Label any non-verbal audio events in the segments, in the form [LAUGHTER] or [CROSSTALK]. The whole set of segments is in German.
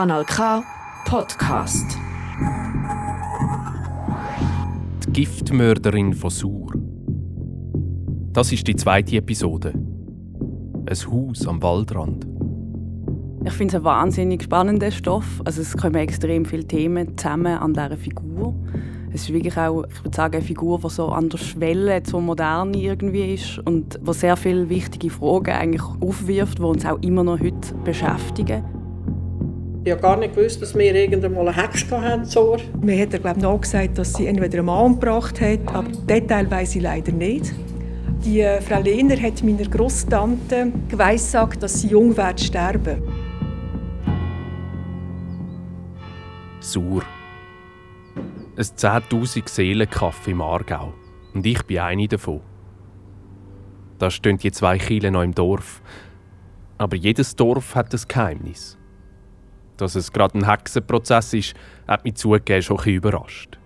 Kanal K Podcast. Die Giftmörderin von Sur. Das ist die zweite Episode. Ein Haus am Waldrand. Ich finde es ein wahnsinnig spannender Stoff. Also es kommen extrem viele Themen zusammen an dieser Figur. Es ist wirklich auch, ich würde sagen, eine Figur, die so an der Schwelle zur Moderne irgendwie ist und die sehr viele wichtige Fragen eigentlich aufwirft, die uns auch immer noch heute beschäftigen. Ich habe gar nicht gewusst, dass wir irgendwann mal eine Hex hatten. So. Mir hat er glaube noch gesagt, dass sie entweder einen Mann umgebracht hat, aber Detail weiß ich leider nicht. Die äh, Frau Lehner hat meiner Großtante geweissagt, dass sie jung wird sterben. Sur. Ein 10.000 Seelenkaff im Aargau. Und ich bin eine davon. Da stehen die zwei Kiele noch im Dorf. Aber jedes Dorf hat ein Geheimnis. Dass es gerade ein Hexenprozess ist, hat mich zugegeben schon ein überrascht.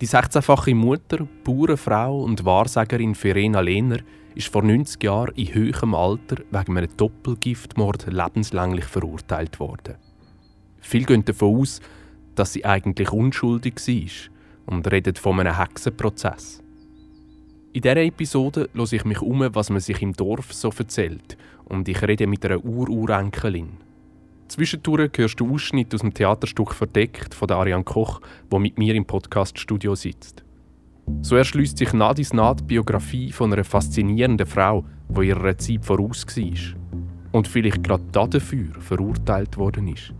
Die 16-fache Mutter, Bauernfrau und Wahrsagerin Verena Lehner ist vor 90 Jahren in höherem Alter wegen einem Doppelgiftmord lebenslänglich verurteilt worden. Viele gehen davon aus, dass sie eigentlich unschuldig war und reden von einem Hexenprozess. In dieser Episode höre ich mich um, was man sich im Dorf so erzählt und ich rede mit einer Ururenkelin. Zwischendurch hörst du Ausschnitt aus dem Theaterstück «Verdeckt» von Ariane Koch, wo mit mir im Podcaststudio sitzt. So erschließt sich nah dies nah die Biografie von einer faszinierenden Frau, die ihrer Zeit voraus war und vielleicht gerade dafür verurteilt worden ist.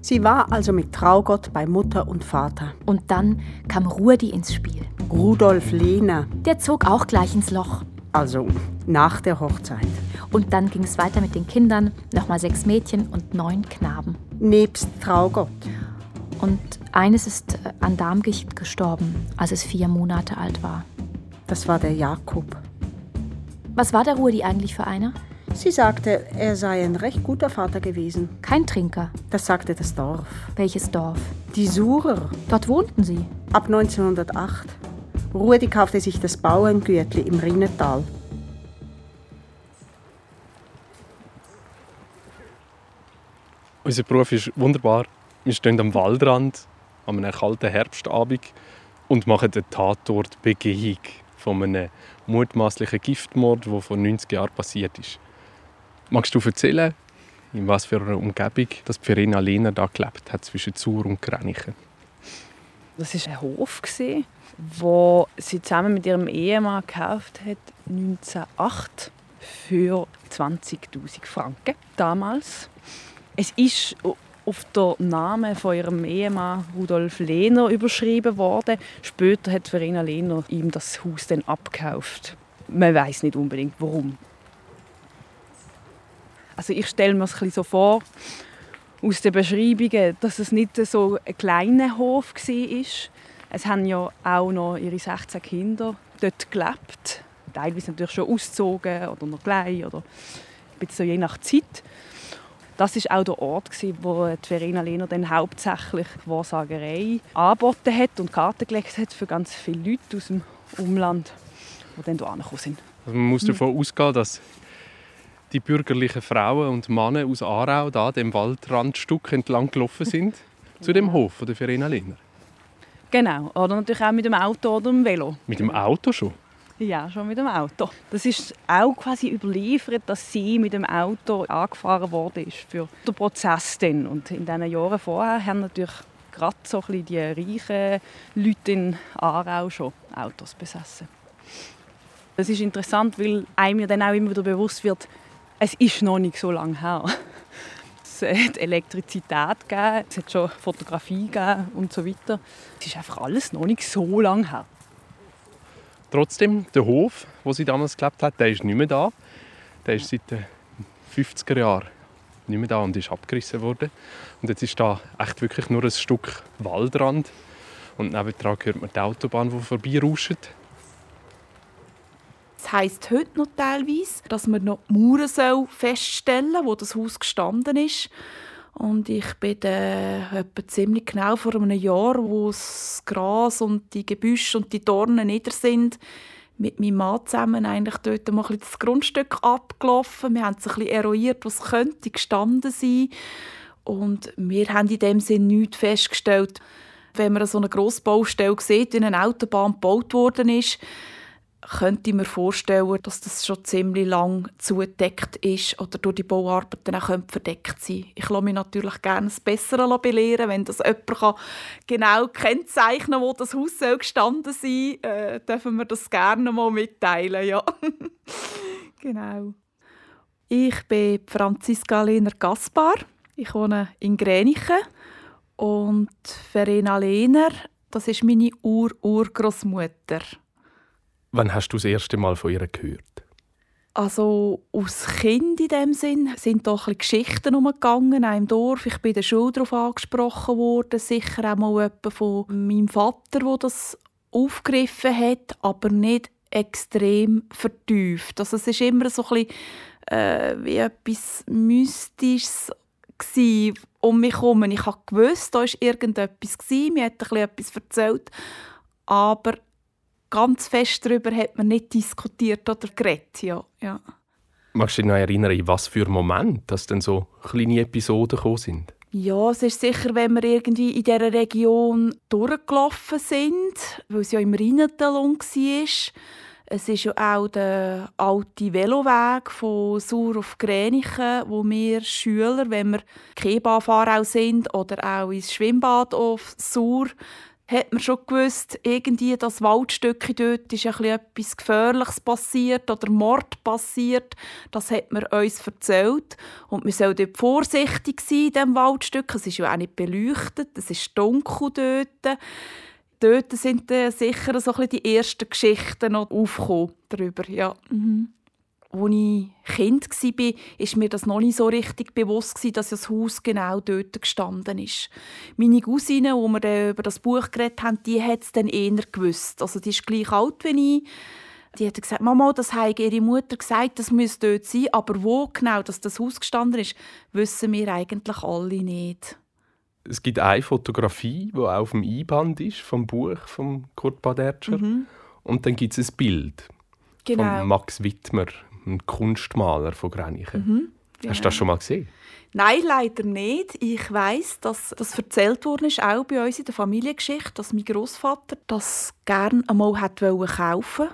Sie war also mit Traugott bei Mutter und Vater. Und dann kam Rudi ins Spiel. Rudolf Lehner, Der zog auch gleich ins Loch. also nach der Hochzeit. Und dann ging es weiter mit den Kindern, nochmal sechs Mädchen und neun Knaben. Nebst Traugott. Und eines ist äh, an Darmgicht gestorben, als es vier Monate alt war. Das war der Jakob. Was war der Rudi eigentlich für einer? Sie sagte, er sei ein recht guter Vater gewesen. Kein Trinker. Das sagte das Dorf. Welches Dorf? Die Surer. Dort wohnten sie. Ab 1908. Rudi kaufte sich das Bauerngürtli im Rinnetal. Unser Beruf ist wunderbar. Wir stehen am Waldrand an einem kalten Herbstabend und machen eine Tatortbegehung von einem mutmaßlichen Giftmord, der vor 90 Jahren passiert ist. Magst du erzählen, in was für einer Umgebung dass Verena Lehner da gelebt hat zwischen Zur und Kranichen? Das war ein Hof, wo sie zusammen mit ihrem Ehemann gekauft hat, 1908 für 20'000 Franken damals. Es ist auf der Name von ihrem Ehemann Rudolf Lehner überschrieben worden. Später hat Verena Lehner ihm das Haus dann abgekauft. Man weiß nicht unbedingt warum. Also ich stelle mir es so vor aus den Beschreibungen, dass es nicht so ein kleiner Hof war. Es haben ja auch noch ihre 16 Kinder dort gelebt. Teilweise natürlich schon ausgezogen oder noch gleich oder so je nach Zeit. Das ist auch der Ort, wo die Verena Lehner dann hauptsächlich Wahrsagerei angeboten hat und Karten gelegt hat für ganz viele Leute aus dem Umland, die dann hierher gekommen sind. Also man muss davon ausgehen, dass die bürgerlichen Frauen und Männer aus Aarau da dem Waldrandstück entlang gelaufen sind [LAUGHS] zu dem Hof von der Verena Lehner. Genau, oder natürlich auch mit dem Auto oder dem Velo. Mit dem Auto schon. Ja, schon mit dem Auto. Das ist auch quasi überliefert, dass sie mit dem Auto angefahren worden ist für den Prozess dann. Und in diesen Jahren vorher haben natürlich gerade so ein bisschen die reichen Leute in Aarau schon Autos besessen. Das ist interessant, weil einem ja dann auch immer wieder bewusst wird, es ist noch nicht so lange her. Es hat Elektrizität gegeben, es hat schon Fotografie gegeben und so weiter. Es ist einfach alles noch nicht so lange her. Trotzdem, der Hof, wo sie damals gelebt hat, der ist nicht mehr da. Der ist seit den 50er Jahren nicht mehr da und ist abgerissen worden. Und jetzt ist da echt wirklich nur ein Stück Waldrand. Und nebendran hört man die Autobahn, die vorbeirauscht. Es heisst heute noch teilweise, dass man noch die Mauern feststellen soll, wo das Haus gestanden ist. Und ich bin etwa ziemlich genau vor einem Jahr, wo das Gras und die Gebüsche und die Dornen nieder sind, mit meinem Mann zusammen eigentlich dort mal das Grundstück abgelaufen. Wir haben es ein bisschen eruiert, was könnte gestanden sein. Und wir haben in dem Sinne nichts festgestellt. Wenn man so eine Grossbaustelle sieht, wie eine Autobahn gebaut worden ist, könnte ich mir vorstellen, dass das schon ziemlich lang zugedeckt ist oder durch die Bauarbeiten auch verdeckt sein Ich lasse mich natürlich gerne das Bessere belehren, wenn das jemand genau kennzeichnen kann, wo das Haus gestanden sein soll, äh, dürfen wir das gerne mal mitteilen. Ja. [LAUGHS] genau. Ich bin Franziska Lehner Gaspar. Ich wohne in Gränichen und Verena Lehner, das ist meine Ur-Urgroßmutter. Wann hast du das erste Mal von ihr gehört? Also als Kind in dem Sinn sind doch ein Geschichten umgegangen im Dorf. Ich bin der Schule darauf angesprochen worden, sicher auch mal von meinem Vater, der das aufgegriffen hat, aber nicht extrem vertieft. Also es ist immer so ein bisschen, äh, wie etwas Mystisches um mich herum. Ich habe gewusst, da war irgendetwas, mir hat etwas erzählt, aber ganz fest darüber hat man nicht diskutiert oder geredet. Ja. ja. Magst du dich noch erinnern, in was für Moment dass denn so kleine Episoden gekommen sind? Ja, es ist sicher, wenn wir irgendwie in dieser Region durchgelaufen sind, weil es ja im Rheintalon war. Es ist ja auch der alte Veloweg von Sur auf Gränichen, wo wir Schüler, wenn wir Keba fahren sind oder auch ins Schwimmbad auf Sur, hat man schon gewusst, irgendwie das Waldstück dort ist etwas Gefährliches passiert oder Mord passiert. Das hat man uns erzählt. Und wir sollen dort vorsichtig sein in diesem Waldstück. Es ist ja auch nicht beleuchtet, es ist dunkel dort. Dort sind sicher so die ersten Geschichten noch aufgekommen darüber. Ja. Mhm als ich Kind war, war mir das noch nicht so richtig bewusst, dass das Haus genau dort gestanden ist. Meine Cousine, die wir über das Buch geredet haben, die hat es dann eher gewusst. Also die ist gleich alt wie ich. Die hat gesagt, Mama, das hat ihre Mutter gesagt, das müsste dort sein. Aber wo genau dass das Haus gestanden ist, wissen wir eigentlich alle nicht. Es gibt eine Fotografie, die auf dem Einband ist, vom Buch von Kurt Badertscher. Mhm. Und dann gibt es ein Bild genau. von Max Wittmer ein Kunstmaler von Grenichen. Mhm, ja. Hast du das schon mal gesehen? Nein, leider nicht. Ich weiß, dass das erzählt worden ist, auch bei uns in der Familiengeschichte, dass mein Großvater das gerne einmal hat kaufen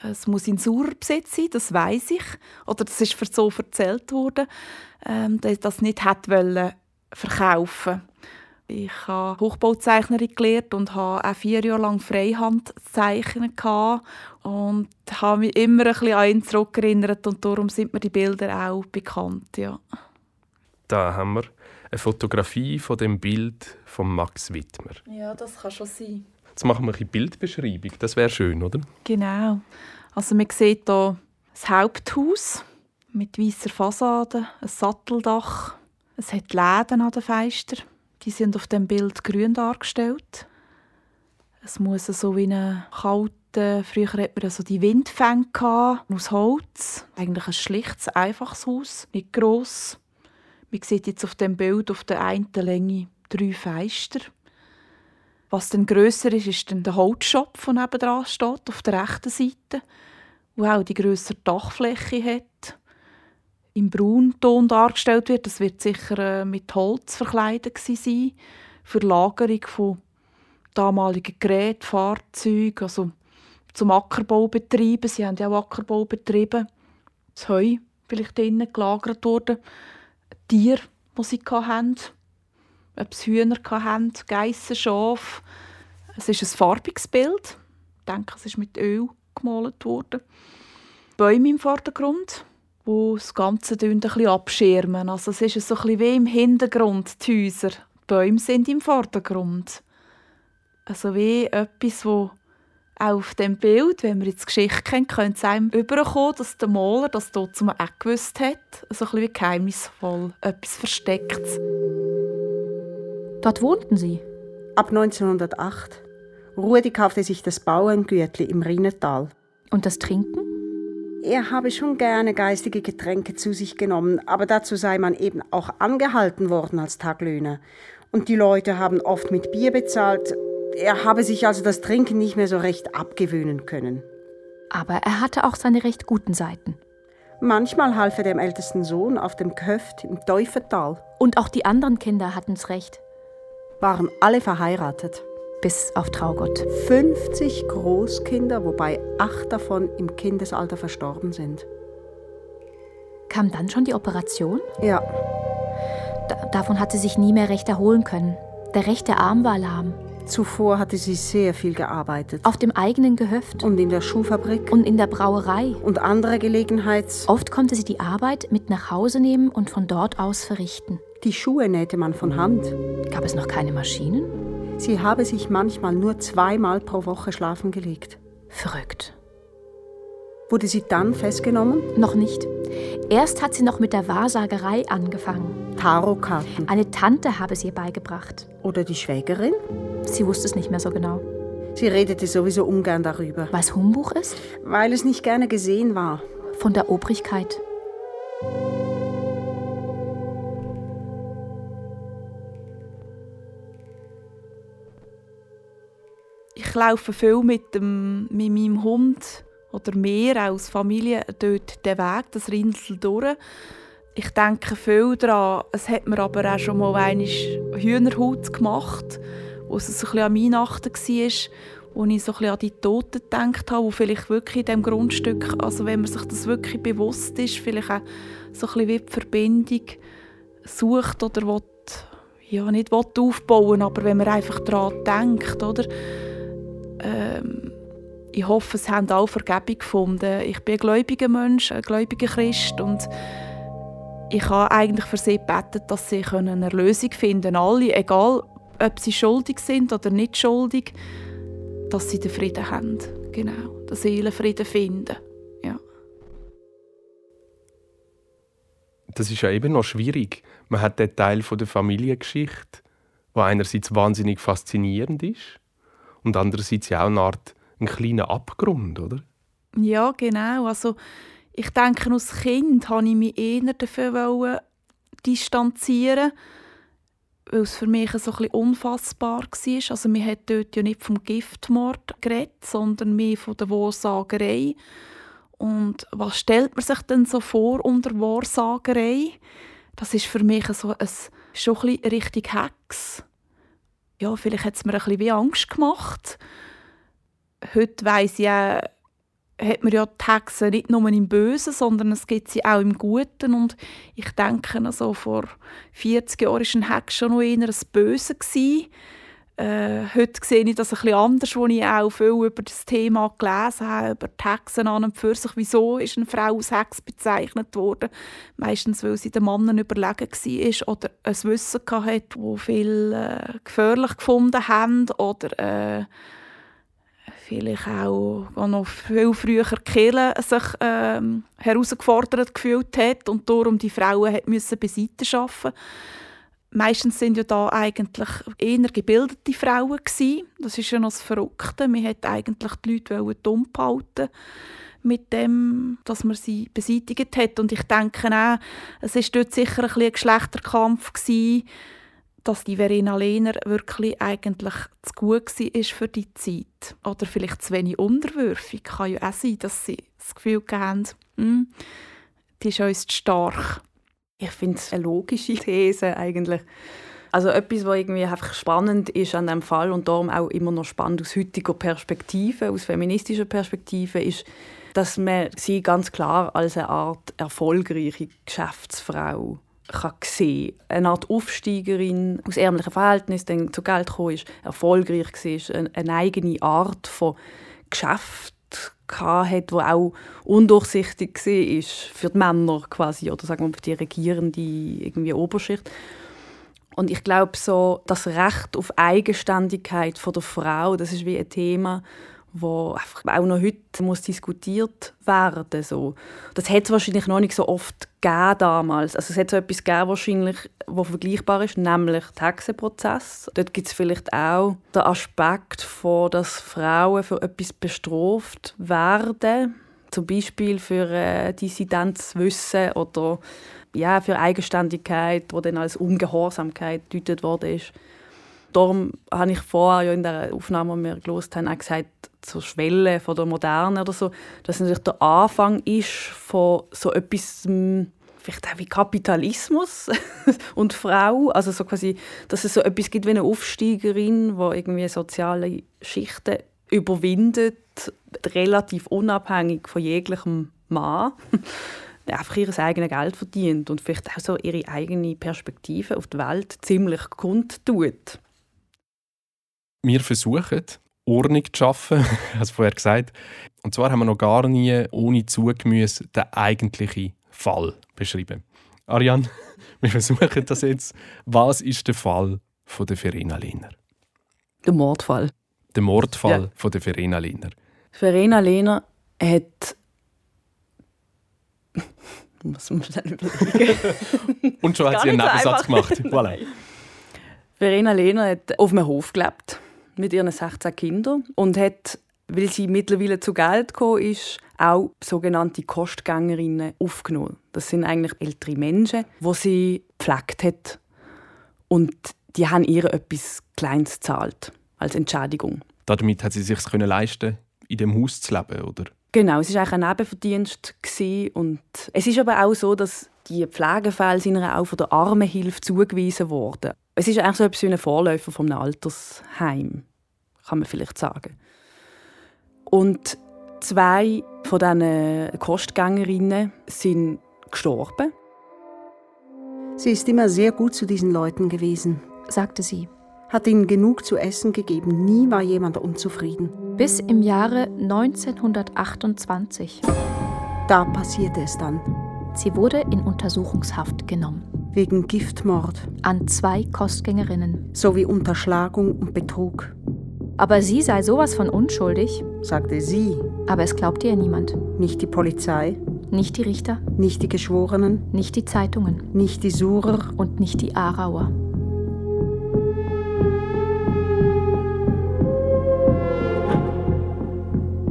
Es muss in Sauerbesitz sein, das weiß ich. Oder das ist so erzählt worden, ähm, dass er das nicht hat verkaufen ich habe Hochbauzeichnerin gelernt und habe auch vier Jahre lang Freihand zeichnen und habe mich immer ein bisschen an ihn zurückerinnert und darum sind mir die Bilder auch bekannt. Ja. Da haben wir eine Fotografie von dem Bild von Max Wittmer. Ja, das kann schon sein. Jetzt machen wir eine Bildbeschreibung. Das wäre schön, oder? Genau. Also man sieht hier das Haupthaus mit weißer Fassade, ein Satteldach. Es hat Läden an den Fenstern. Die sind auf dem Bild grün dargestellt. Es muss so wie ein kalter, früher hat man so die Windfänge aus Holz. Eigentlich ein schlichtes, einfaches Haus, nicht gross. Man sieht jetzt auf dem Bild auf der einen Länge drei Fenster. Was dann grösser ist, ist dann der Holzshop, der nebenan steht, auf der rechten Seite, der auch die grössere Dachfläche hat im Braunton dargestellt wird. Das wird sicher äh, mit Holz verkleidet sein für Lagerung von damaligen Geräten, Fahrzeugen, also zum Ackerbau betreiben. Sie haben ja auch Ackerbau betrieben. Das Heu vielleicht drinnen gelagert worden. Tiere, die sie hatten. Ob es Hühner hatten, Geissen, Schafe. Es ist ein farbiges Bild. Ich denke, es ist mit Öl gemalt worden. Bäume im Vordergrund die das Ganze ein bisschen abschirmen. Also es ist so ein bisschen wie im Hintergrund die Häuser. Die Bäume sind im Vordergrund. Also wie etwas, wo auf dem Bild, wenn man jetzt die Geschichte kennt, könnte es einem überkommen, dass der Maler das dort zum auch gewusst hat. Also ein bisschen geheimnisvoll, etwas Verstecktes. Dort wohnten Sie? Ab 1908. Rudi kaufte sich das Bauerngürtli im Rheintal. Und das Trinken? Er habe schon gerne geistige Getränke zu sich genommen, aber dazu sei man eben auch angehalten worden als Taglöhner. Und die Leute haben oft mit Bier bezahlt. Er habe sich also das Trinken nicht mehr so recht abgewöhnen können. Aber er hatte auch seine recht guten Seiten. Manchmal half er dem ältesten Sohn auf dem Gehöft im Teufetal. Und auch die anderen Kinder hatten's recht. Waren alle verheiratet. Bis auf Traugott. 50 Großkinder, wobei acht davon im Kindesalter verstorben sind. Kam dann schon die Operation? Ja. Da davon hat sie sich nie mehr recht erholen können. Der rechte Arm war lahm. Zuvor hatte sie sehr viel gearbeitet. Auf dem eigenen Gehöft. Und in der Schuhfabrik. Und in der Brauerei. Und andere Gelegenheits. Oft konnte sie die Arbeit mit nach Hause nehmen und von dort aus verrichten. Die Schuhe nähte man von Hand. Gab es noch keine Maschinen? Sie habe sich manchmal nur zweimal pro Woche schlafen gelegt. Verrückt. Wurde sie dann festgenommen? Noch nicht. Erst hat sie noch mit der Wahrsagerei angefangen. Tarotkarten. Eine Tante habe sie ihr beigebracht. Oder die Schwägerin? Sie wusste es nicht mehr so genau. Sie redete sowieso ungern darüber. Was Humbuch ist? Weil es nicht gerne gesehen war. Von der Obrigkeit. Laufe viel mit, dem, mit meinem Hund oder mehr als Familie dort den Weg, das Rinsel durch. Ich denke viel daran. Es hat mir aber auch schon mal einmal Hühnerhaut gemacht, wo es ein bisschen an Weihnachten war, wo ich so ein bisschen an die Toten gedacht habe, wo vielleicht wirklich in diesem Grundstück, also wenn man sich das wirklich bewusst ist, vielleicht auch so ein bisschen wie die Verbindung sucht oder will, ja, nicht will aufbauen, aber wenn man einfach daran denkt, oder? Ähm, ich hoffe, es haben alle Vergebung gefunden. Ich bin ein gläubiger Mensch, ein gläubiger Christ und ich habe eigentlich für sie gebeten, dass sie eine Erlösung finden Alle, egal ob sie schuldig sind oder nicht schuldig, dass sie den Frieden haben. Genau, den Seelenfrieden finden. Ja. Das ist ja eben noch schwierig. Man hat den Teil der Familiengeschichte, der einerseits wahnsinnig faszinierend ist und andererseits ja auch eine Art ein kleiner Abgrund, oder? Ja, genau. Also ich denke, als Kind wollte ich mich eher dafür distanzieren, weil es für mich so ein unfassbar war. Also wir hat dort ja nicht vom Giftmord geredet, sondern mehr von der Wahrsagerei. Und was stellt man sich denn so vor unter Wahrsagerei? Das ist für mich so ein, schon ein richtig Hex. Ja, vielleicht hat es mir ein bisschen Angst gemacht. Heute weiss ich auch, hat man ja die Hexen nicht nur im Bösen, sondern es gibt sie auch im Guten. Und ich denke, also vor 40 Jahren war ein Hex schon noch eher ein Böse. Äh, heute sehe ich das ein bisschen anders, wo ich auch viel über das Thema gelesen habe, über die Hexen an und für sich. Wieso ist eine Frau als Hex bezeichnet worden? Meistens, weil sie den Männern überlegen war oder ein Wissen hatte, das viel äh, gefährlich gefunden haben oder äh, vielleicht auch noch viel früher Kirche sich ähm, herausgefordert gefühlt hat und darum die Frauen hat müssen beiseite schaffen. Meistens sind ja da eigentlich eher gebildete Frauen gewesen. Das ist ja noch das Verrückte. Man hat eigentlich die Leute dumm behalten mit dem, dass man sie beseitigt hat. Und ich denke auch, es ist dort sicher ein, ein Geschlechterkampf gewesen, dass die Verena Lehner wirklich eigentlich zu gut war für die Zeit. Oder vielleicht zu wenig unterwürfig. Kann ja auch sein, dass sie das Gefühl haben, hm, die ist uns zu stark. Ich finde es eine logische [LAUGHS] These eigentlich. Also etwas, was irgendwie einfach spannend ist an dem Fall und darum auch immer noch spannend aus heutiger Perspektive, aus feministischer Perspektive, ist, dass man sie ganz klar als eine Art erfolgreiche Geschäftsfrau kann sehen Eine Art Aufsteigerin aus ärmlichen Verhältnissen, die zu Geld gekommen ist, erfolgreich war, eine eigene Art von Geschäft hat, wo auch undurchsichtig war für die Männer quasi oder sagen wir für die regierende irgendwie Oberschicht. Und ich glaube so das Recht auf Eigenständigkeit von der Frau, das ist wie ein Thema, wo einfach auch noch heute muss diskutiert werden so. Das hat es wahrscheinlich noch nicht so oft gegeben damals. Also es hat so etwas gegeben, wahrscheinlich, wo vergleichbar ist, nämlich den Hexenprozess. Dort gibt es vielleicht auch den Aspekt, von, dass Frauen für etwas bestraft werden, zum Beispiel für äh, Dissidenzwissen oder ja, für Eigenständigkeit, wo dann als Ungehorsamkeit gedeutet worden ist. Darum habe ich vorher ja in der Aufnahme, die wir gelost haben, auch gesagt, zur Schwelle von der Moderne oder so, dass natürlich der Anfang ist von so etwas hm, vielleicht auch wie Kapitalismus [LAUGHS] und Frau, also so quasi, dass es so etwas gibt wie eine Aufsteigerin, wo irgendwie soziale Schichten überwindet, relativ unabhängig von jeglichem Mann, [LAUGHS] einfach ihr eigenes Geld verdient und vielleicht auch so ihre eigene Perspektive auf die Welt ziemlich kundtut. Wir versuchen, Ordnung zu schaffen, [LAUGHS] hast vorher gesagt. Und zwar haben wir noch gar nie ohne Zugemüse den eigentlichen Fall beschrieben. Ariane, [LAUGHS] wir versuchen das jetzt. Was ist der Fall von der Verena Lehner? Der Mordfall. Der Mordfall ja. von der Verena Lehner. Verena Lehner hat [LAUGHS] muss man schnell überlegen. Und schon hat sie einen Nebensatz gemacht. Voilà. Verena Lehner hat auf einem Hof gelebt mit ihren 16 Kindern und hat, weil sie mittlerweile zu Geld gekommen ist, auch sogenannte Kostgängerinnen aufgenommen. Das sind eigentlich ältere Menschen, die sie gepflegt hat. Und die haben ihr etwas Kleines gezahlt als Entschädigung. Damit hat sie sich leisten in dem Haus zu leben, oder? Genau, es war eigentlich ein Nebenverdienst. Und es ist aber auch so, dass die Pflegefälle sind auch von der Armenhilfe zugewiesen worden. Es ist eigentlich so etwas wie ein Vorläufer von einem Altersheim, kann man vielleicht sagen. Und zwei von diesen Kostgängerinnen sind gestorben. Sie ist immer sehr gut zu diesen Leuten gewesen, sagte sie hat ihnen genug zu essen gegeben. Nie war jemand unzufrieden. Bis im Jahre 1928. Da passierte es dann. Sie wurde in Untersuchungshaft genommen. Wegen Giftmord. An zwei Kostgängerinnen. Sowie Unterschlagung und Betrug. Aber sie sei sowas von unschuldig, sagte sie. Aber es glaubte ihr niemand. Nicht die Polizei. Nicht die Richter. Nicht die Geschworenen. Nicht die Zeitungen. Nicht die Surer. Und nicht die Aarauer.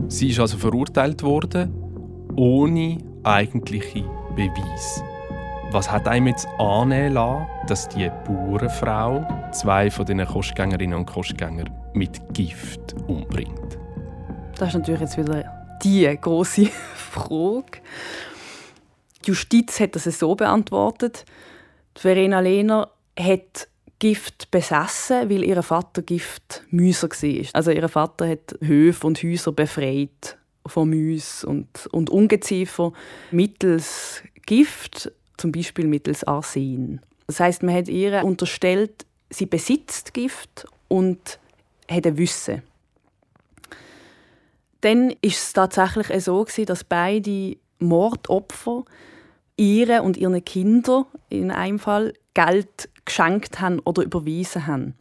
Sie ist also verurteilt worden, ohne eigentliche Beweis. Was hat einem jetzt annehmen lassen, dass die Bauernfrau zwei von den Kostgängerinnen und Kostgängern mit Gift umbringt? Das ist natürlich jetzt wieder die große [LAUGHS] Frage. Die Justiz hat das so beantwortet. Verena Lehner hat Gift besessen, weil ihr Vater Giftmüser war. Also ihr Vater hat Höfe und Häuser befreit von Müs und, und Ungeziefer mittels Gift, zum Beispiel mittels Arsen. Das heißt, man hat ihr unterstellt, sie besitzt Gift und hat Wissen. Dann ist es tatsächlich so, dass beide Mordopfer ihre und ihren Kindern in einem Fall Geld geschenkt haben oder überwiesen haben.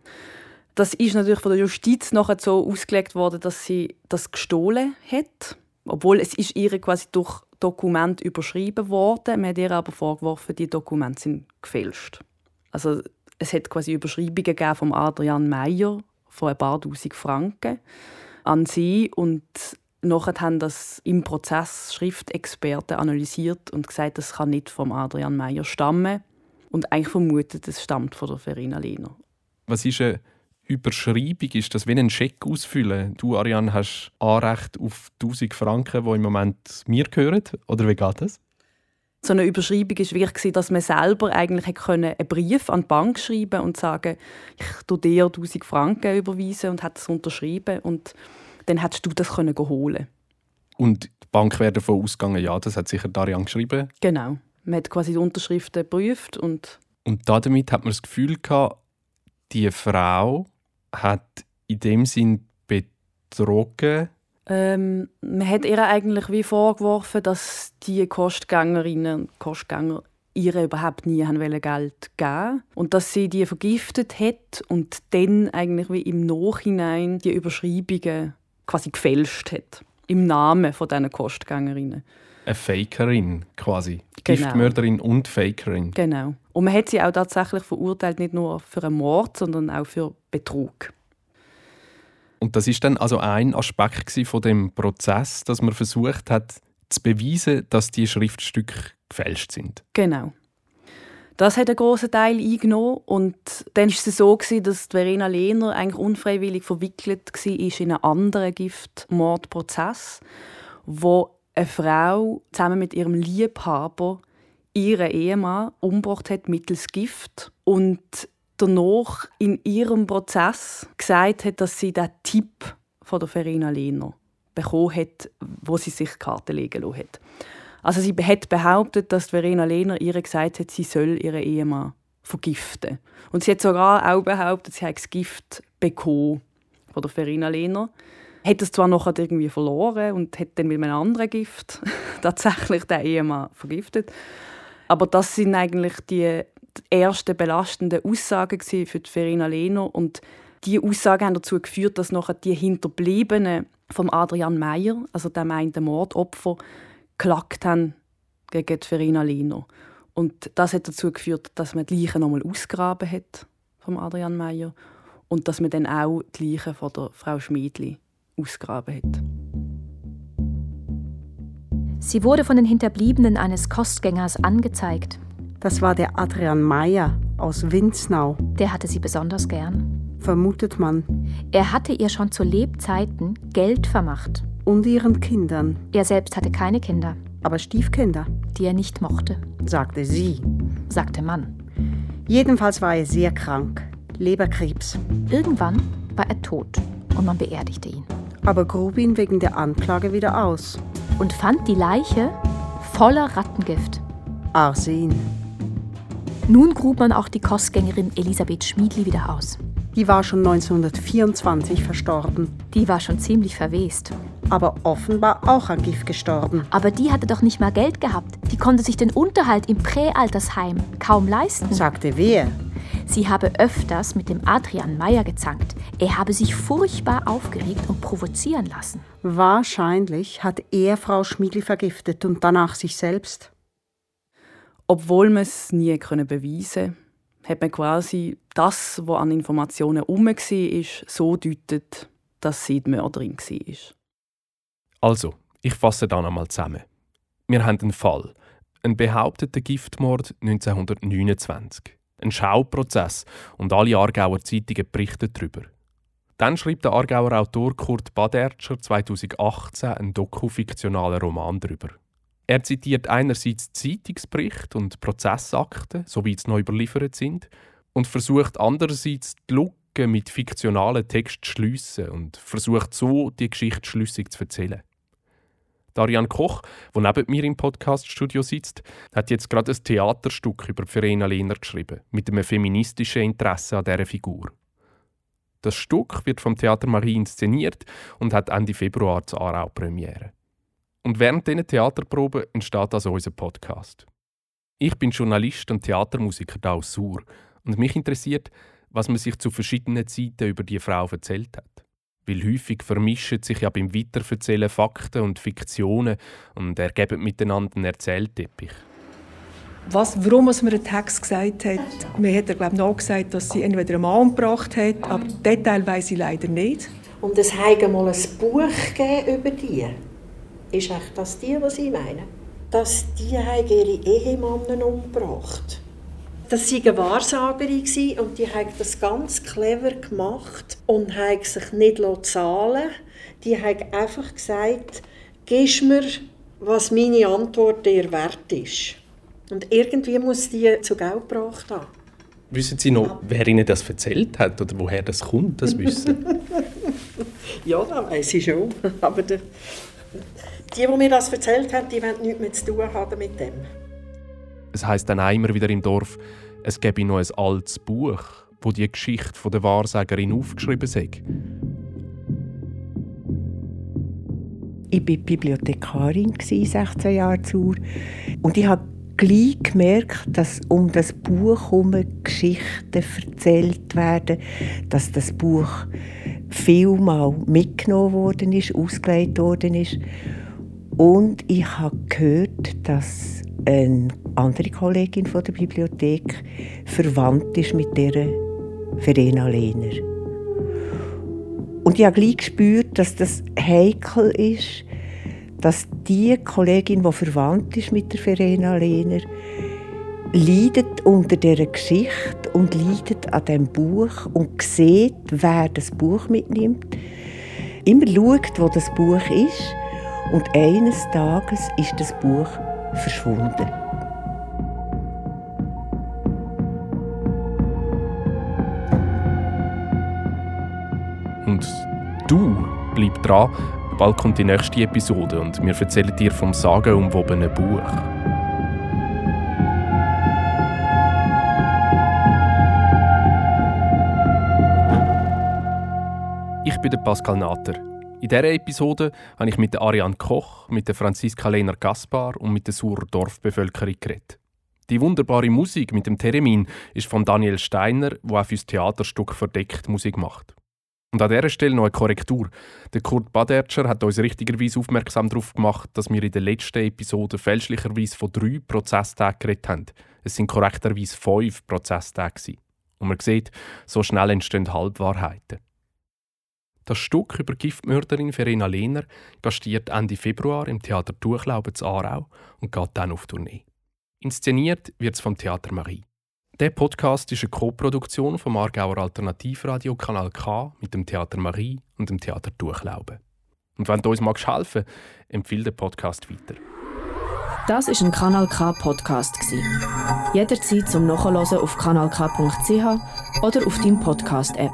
Das ist natürlich von der Justiz nachher so ausgelegt worden, dass sie das gestohlen hat, obwohl es ist ihr quasi durch Dokument überschrieben worden. Man hat ihr aber vorgeworfen, die Dokumente sind gefälscht. Also es hat quasi Überschreibungen gegeben vom Adrian Meyer von ein paar Tausend Franken an sie und Nachher haben das im Prozess Schriftexperten analysiert und gesagt, das kann nicht vom Adrian Meyer stammen und eigentlich vermutet, es stammt von der Verena Lehner. Was ist eine Überschreibung? Ist das wie ein Scheck ausfüllen? Du, Ariane, hast Anrecht auf 1000 Franken, die im Moment mir gehören? Oder wie geht das? So eine Überschreibung war wirklich, dass man selber eigentlich einen Brief an die Bank schreiben und sagen, ich tue dir 1000 Franken überweisen und hat es unterschrieben und dann hättest du das können holen. Und die Bank wäre davon ausgegangen, ja, das hat sicher Darian geschrieben. Genau. Man hat quasi die Unterschriften geprüft und... Und damit hat man das Gefühl gehabt, die Frau hat in dem Sinn betrogen. Ähm, man hat ihr eigentlich wie vorgeworfen, dass die Kostgängerinnen und Kostgänger ihr überhaupt nie haben Geld geben und dass sie die vergiftet hat und dann eigentlich wie im Nachhinein die Überschreibungen quasi gefälscht hat im Namen von diesen Kostgängerinnen eine Fakerin quasi. Genau. Giftmörderin und Fakerin. Genau. Und man hat sie auch tatsächlich verurteilt, nicht nur für einen Mord, sondern auch für Betrug. Und das ist dann also ein Aspekt von dem Prozess, dass man versucht hat zu beweisen, dass die Schriftstücke gefälscht sind. Genau. Das hat einen grossen Teil eingenommen. Und dann war es so, dass Verena Lehner eigentlich unfreiwillig verwickelt war in einen anderen Giftmordprozess, wo eine Frau zusammen mit ihrem Liebhaber ihren Ehemann umgebracht hat mittels Gift und danach in ihrem Prozess gesagt hat, dass sie den Tipp von der Verena Lehner bekommen hat, wo sie sich Karte legen lassen hat. Also sie hat behauptet, dass Verena Lehner ihr gesagt hat, sie soll ihren Ehemann vergiften. Und sie hat sogar auch behauptet, sie habe das Gift bekommen von der Verena Lehner. Hat es zwar noch irgendwie verloren und hat dann mit einem anderen Gift [LAUGHS] tatsächlich den Ehemann vergiftet. Aber das sind eigentlich die ersten belastenden Aussagen für die Verena Lehner und die Aussagen haben dazu geführt, dass nachher die Hinterbliebenen vom Adrian Meyer, also dem einen Mordopfer, geklagt haben gegen die Verena Lehner. Und das hat dazu geführt, dass man die Leichen nochmal ausgraben hat vom Adrian Meyer und dass man dann auch die Leichen von der Frau Schmiedli ausgraben hat. Sie wurde von den Hinterbliebenen eines Kostgängers angezeigt. Das war der Adrian Meyer aus Winznau. Der hatte sie besonders gern. Vermutet man. Er hatte ihr schon zu Lebzeiten Geld vermacht. Und ihren Kindern. Er selbst hatte keine Kinder. Aber Stiefkinder. Die er nicht mochte. Sagte sie. Sagte Mann. Jedenfalls war er sehr krank. Leberkrebs. Irgendwann war er tot und man beerdigte ihn. Aber grub ihn wegen der Anklage wieder aus. Und fand die Leiche voller Rattengift. Arsen. Nun grub man auch die Kostgängerin Elisabeth Schmiedli wieder aus. Die war schon 1924 verstorben. Die war schon ziemlich verwest. Aber offenbar auch an Gift gestorben. Aber die hatte doch nicht mal Geld gehabt. Die konnte sich den Unterhalt im Präaltersheim kaum leisten. Sagte wer? Sie habe öfters mit dem Adrian Meyer gezankt. Er habe sich furchtbar aufgeregt und provozieren lassen. Wahrscheinlich hat er Frau Schmiedli vergiftet und danach sich selbst. Obwohl man es nie beweisen konnte, hat man quasi das, was an Informationen herum war, so deutet, dass sie die Mörderin war. Also, ich fasse da nochmal zusammen. Wir haben einen Fall. Einen behaupteten Giftmord 1929. Ein Schauprozess und alle Aargauer Zeitungen berichten darüber. Dann schrieb der Aargauer Autor Kurt Badertscher 2018 einen dokufiktionalen Roman darüber. Er zitiert einerseits Zeitungsberichte und Prozessakten, so wie sie neu überliefert sind, und versucht andererseits die Lücke mit fiktionalen Texten zu schliessen und versucht so, die Geschichte schlüssig zu erzählen. Darian Koch, der neben mir im Podcaststudio sitzt, hat jetzt gerade ein Theaterstück über Verena Lehner geschrieben, mit einem feministischen Interesse an dieser Figur. Das Stück wird vom Theater Marie inszeniert und hat Ende Februar zur Aarau Premiere. Und während diesen Theaterproben entsteht also unser Podcast. Ich bin Journalist und Theatermusiker da aus Sur und mich interessiert, was man sich zu verschiedenen Zeiten über die Frau erzählt hat. Weil häufig vermischen sich ja beim Weiterverzählen Fakten und Fiktionen und ergeben miteinander einen Erzählteppich. Was, warum man einen Text gesagt hat, man hat glaube ich, noch gesagt, dass sie entweder einen Mann umgebracht hat, aber Detail weiß ich leider nicht. Und es hat mal ein Buch über die. Ist echt das die, was ich meine? Dass die ihre Ehemänner umgebracht das war eine Wahrsagerin und die hat das ganz clever gemacht und hat sich nicht zahlen Die hat einfach gesagt, gib mir, was meine Antwort dir wert ist. Und irgendwie muss die zu Geld gebracht haben. Wissen Sie noch, wer Ihnen das erzählt hat oder woher das kommt, das Wissen? [LAUGHS] ja, das weiß ich schon. Aber die, die, die mir das erzählt haben, die wollen nichts mehr zu tun haben mit dem. Es heißt dann immer wieder im Dorf, es gebe noch ein altes Buch, wo die Geschichte der Wahrsagerin aufgeschrieben sei. Ich war Bibliothekarin, 16 Jahre zu Und ich habe gleich gemerkt, dass um das Buch herum Geschichten erzählt werden, dass das Buch vielmal mitgenommen worden ist, ausgelegt worden ist. Und ich habe gehört, dass eine andere Kollegin von der Bibliothek verwandt ist mit der Verena Lehner. Und ich habe gleich gespürt, dass das heikel ist, dass die Kollegin, die verwandt ist mit der Verena Lehner, leidet unter dieser Geschichte und leidet an dem Buch und sieht, wer das Buch mitnimmt. Immer schaut, wo das Buch ist und eines Tages ist das Buch verschwunden. Du bleib dran, bald kommt die nächste Episode und wir erzählen dir vom sagenumwobenen Buch. Ich bin der Pascal Natter. In dieser Episode habe ich mit Ariane Koch, mit der Franziska Lehner Gaspar und mit der Surer Dorfbevölkerung geredet. Die wunderbare Musik mit dem Theremin ist von Daniel Steiner, der auch fürs Theaterstück verdeckt Musik macht. Und an dieser Stelle noch eine Korrektur. Der Kurt Badertscher hat uns richtigerweise aufmerksam darauf gemacht, dass wir in der letzten Episode fälschlicherweise von drei Prozesstagen geredet haben. Es sind korrekterweise fünf Prozesstage. Und man sieht, so schnell entstehen Halbwahrheiten. Das Stück über Giftmörderin Verena Lehner gastiert Ende Februar im Theater Durchlauben zu Aarau und geht dann auf Tournee. Inszeniert wird es vom Theater Marie. Der Podcast ist eine Co-Produktion vom Aargauer Alternativradio Kanal K mit dem Theater Marie und dem Theater Durchlauben. Und wenn du uns magst helfen, empfehle den Podcast weiter. Das ist ein Kanal K Podcast Jederzeit zum Nachhören auf kanalk.ch oder auf deinem Podcast App.